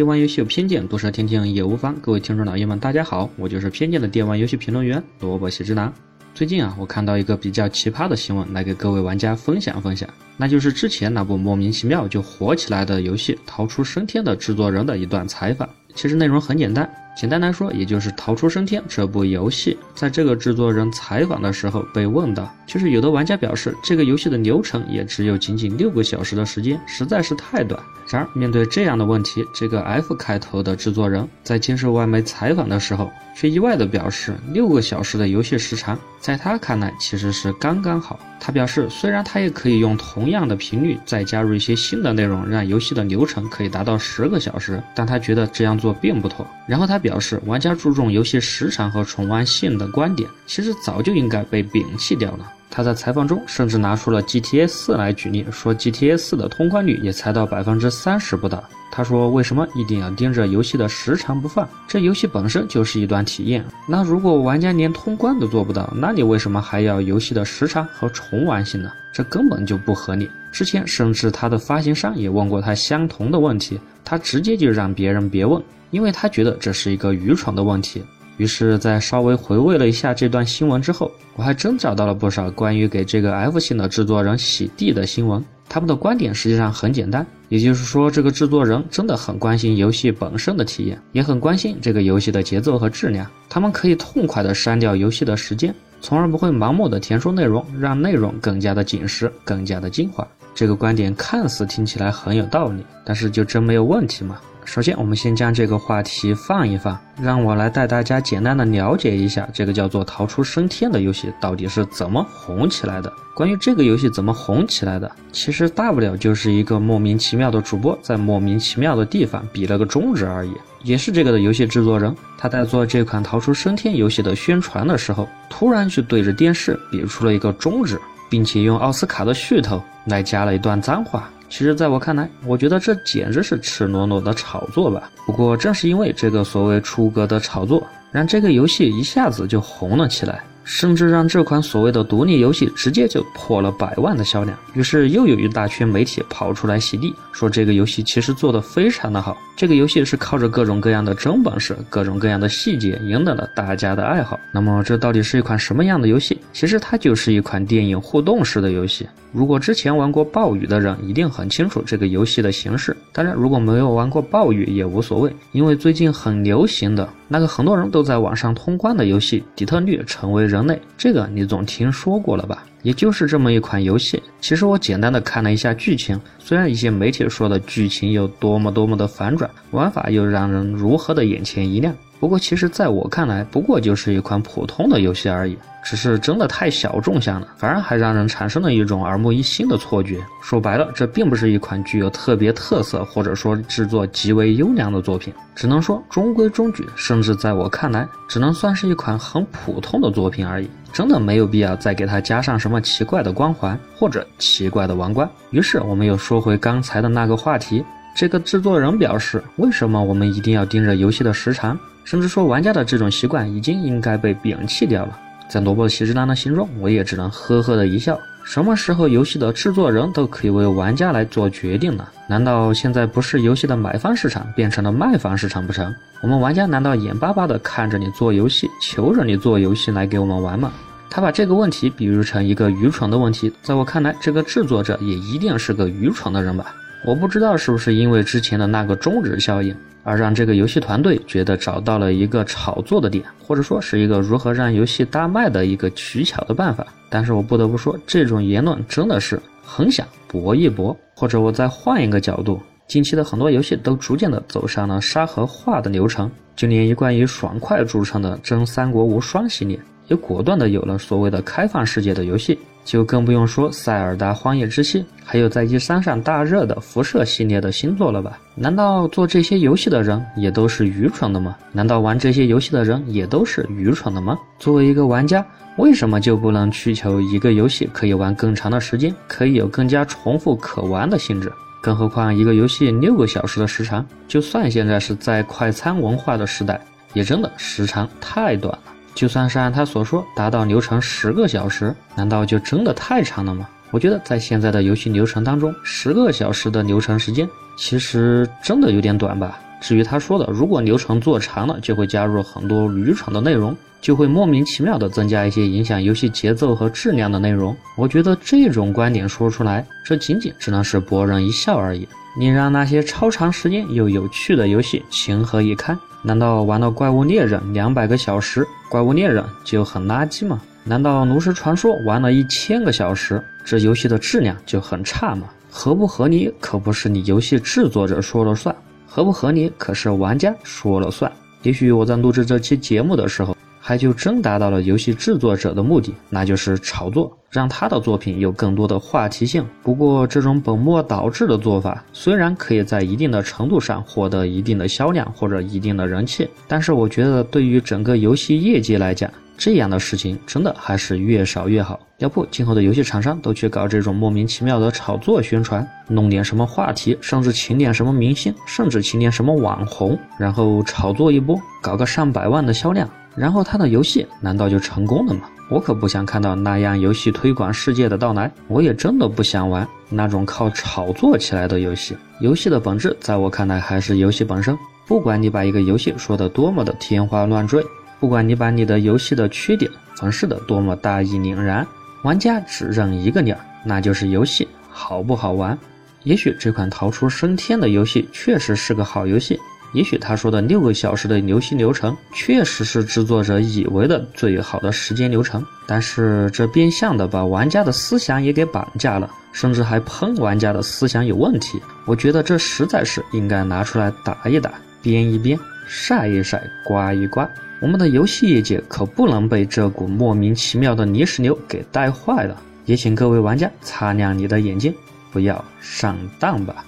电玩游戏有偏见，多说听听也无妨。各位听众老爷们，大家好，我就是偏见的电玩游戏评论员萝卜喜之郎。最近啊，我看到一个比较奇葩的新闻，来给各位玩家分享分享，那就是之前那部莫名其妙就火起来的游戏《逃出生天》的制作人的一段采访。其实内容很简单。简单来说，也就是《逃出升天》这部游戏，在这个制作人采访的时候被问到，就是有的玩家表示，这个游戏的流程也只有仅仅六个小时的时间，实在是太短。然而，面对这样的问题，这个 F 开头的制作人在接受外媒采访的时候，却意外地表示，六个小时的游戏时长，在他看来其实是刚刚好。他表示，虽然他也可以用同样的频率再加入一些新的内容，让游戏的流程可以达到十个小时，但他觉得这样做并不妥。然后他表示，玩家注重游戏时长和重玩性的观点，其实早就应该被摒弃掉了。他在采访中甚至拿出了 GTA 四来举例，说 GTA 四的通关率也才到百分之三十不到。他说：“为什么一定要盯着游戏的时长不放？这游戏本身就是一段体验。那如果玩家连通关都做不到，那你为什么还要游戏的时长和重玩性呢？这根本就不合理。之前甚至他的发行商也问过他相同的问题，他直接就让别人别问，因为他觉得这是一个愚蠢的问题。”于是，在稍微回味了一下这段新闻之后，我还真找到了不少关于给这个 F 系的制作人洗地的新闻。他们的观点实际上很简单，也就是说，这个制作人真的很关心游戏本身的体验，也很关心这个游戏的节奏和质量。他们可以痛快地删掉游戏的时间，从而不会盲目的填充内容，让内容更加的紧实，更加的精华。这个观点看似听起来很有道理，但是就真没有问题吗？首先，我们先将这个话题放一放，让我来带大家简单的了解一下这个叫做《逃出升天》的游戏到底是怎么红起来的。关于这个游戏怎么红起来的，其实大不了就是一个莫名其妙的主播在莫名其妙的地方比了个中指而已。也是这个的游戏制作人，他在做这款《逃出升天》游戏的宣传的时候，突然就对着电视比出了一个中指，并且用奥斯卡的噱头来加了一段脏话。其实，在我看来，我觉得这简直是赤裸裸的炒作吧。不过，正是因为这个所谓出格的炒作，让这个游戏一下子就红了起来。甚至让这款所谓的独立游戏直接就破了百万的销量，于是又有一大圈媒体跑出来洗地，说这个游戏其实做的非常的好，这个游戏是靠着各种各样的真本事、各种各样的细节赢得了大家的爱好。那么这到底是一款什么样的游戏？其实它就是一款电影互动式的游戏。如果之前玩过暴雨的人一定很清楚这个游戏的形式，当然如果没有玩过暴雨也无所谓，因为最近很流行的那个很多人都在网上通关的游戏《底特律：成为人》。类这个你总听说过了吧？也就是这么一款游戏。其实我简单的看了一下剧情，虽然一些媒体说的剧情有多么多么的反转，玩法又让人如何的眼前一亮。不过，其实在我看来，不过就是一款普通的游戏而已，只是真的太小众向了，反而还让人产生了一种耳目一新的错觉。说白了，这并不是一款具有特别特色或者说制作极为优良的作品，只能说中规中矩，甚至在我看来，只能算是一款很普通的作品而已。真的没有必要再给它加上什么奇怪的光环或者奇怪的王冠。于是，我们又说回刚才的那个话题，这个制作人表示，为什么我们一定要盯着游戏的时长？甚至说，玩家的这种习惯已经应该被摒弃掉了。在萝卜喜之郎的心中，我也只能呵呵的一笑。什么时候游戏的制作人都可以为玩家来做决定了？难道现在不是游戏的买方市场变成了卖方市场不成？我们玩家难道眼巴巴的看着你做游戏，求着你做游戏来给我们玩吗？他把这个问题比喻成一个愚蠢的问题，在我看来，这个制作者也一定是个愚蠢的人吧。我不知道是不是因为之前的那个终止效应。而让这个游戏团队觉得找到了一个炒作的点，或者说是一个如何让游戏大卖的一个取巧的办法。但是我不得不说，这种言论真的是很想搏一搏。或者我再换一个角度，近期的很多游戏都逐渐的走上了沙盒化的流程，就连一贯以爽快著称的《真三国无双》系列，也果断的有了所谓的开放世界的游戏。就更不用说《塞尔达：荒野之息》，还有在一三上大热的《辐射》系列的新作了吧？难道做这些游戏的人也都是愚蠢的吗？难道玩这些游戏的人也都是愚蠢的吗？作为一个玩家，为什么就不能需求一个游戏可以玩更长的时间，可以有更加重复可玩的性质？更何况一个游戏六个小时的时长，就算现在是在快餐文化的时代，也真的时长太短了。就算是按他所说达到流程十个小时，难道就真的太长了吗？我觉得在现在的游戏流程当中，十个小时的流程时间其实真的有点短吧。至于他说的，如果流程做长了，就会加入很多愚蠢的内容，就会莫名其妙的增加一些影响游戏节奏和质量的内容。我觉得这种观点说出来，这仅仅只能是博人一笑而已。你让那些超长时间又有趣的游戏情何以堪？难道玩到《怪物猎人》两百个小时，《怪物猎人》就很垃圾吗？难道《炉石传说》玩了一千个小时，这游戏的质量就很差吗？合不合理可不是你游戏制作者说了算，合不合理可是玩家说了算。也许我在录制这期节目的时候。还就真达到了游戏制作者的目的，那就是炒作，让他的作品有更多的话题性。不过，这种本末倒置的做法，虽然可以在一定的程度上获得一定的销量或者一定的人气，但是我觉得对于整个游戏业界来讲，这样的事情真的还是越少越好。要不，今后的游戏厂商都去搞这种莫名其妙的炒作宣传，弄点什么话题，甚至请点什么明星，甚至请点什么网红，然后炒作一波，搞个上百万的销量。然后他的游戏难道就成功了吗？我可不想看到那样游戏推广世界的到来。我也真的不想玩那种靠炒作起来的游戏。游戏的本质，在我看来还是游戏本身。不管你把一个游戏说的多么的天花乱坠，不管你把你的游戏的缺点诠释的多么大义凛然，玩家只认一个理儿，那就是游戏好不好玩。也许这款逃出升天的游戏确实是个好游戏。也许他说的六个小时的游戏流程，确实是制作者以为的最好的时间流程，但是这变相的把玩家的思想也给绑架了，甚至还喷玩家的思想有问题。我觉得这实在是应该拿出来打一打、编一编、晒一晒、刮一刮。我们的游戏业界可不能被这股莫名其妙的泥石流给带坏了。也请各位玩家擦亮你的眼睛，不要上当吧。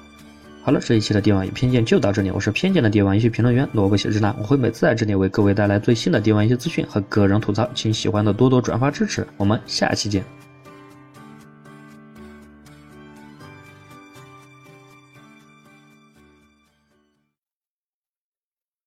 好了，这一期的电玩与偏见就到这里。我是偏见的电玩游戏评论员萝卜写日男，我会每次在这里为各位带来最新的电玩游戏资讯和个人吐槽，请喜欢的多多转发支持。我们下期见。